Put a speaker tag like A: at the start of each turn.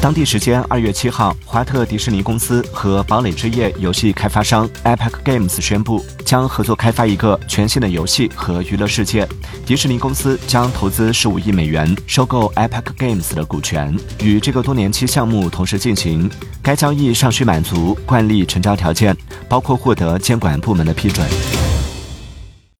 A: 当地时间二月七号，华特迪士尼公司和堡垒之夜游戏开发商 Epic Games 宣布，将合作开发一个全新的游戏和娱乐世界。迪士尼公司将投资十五亿美元收购 Epic Games 的股权，与这个多年期项目同时进行。该交易尚需满足惯例成交条件，包括获得监管部门的批准。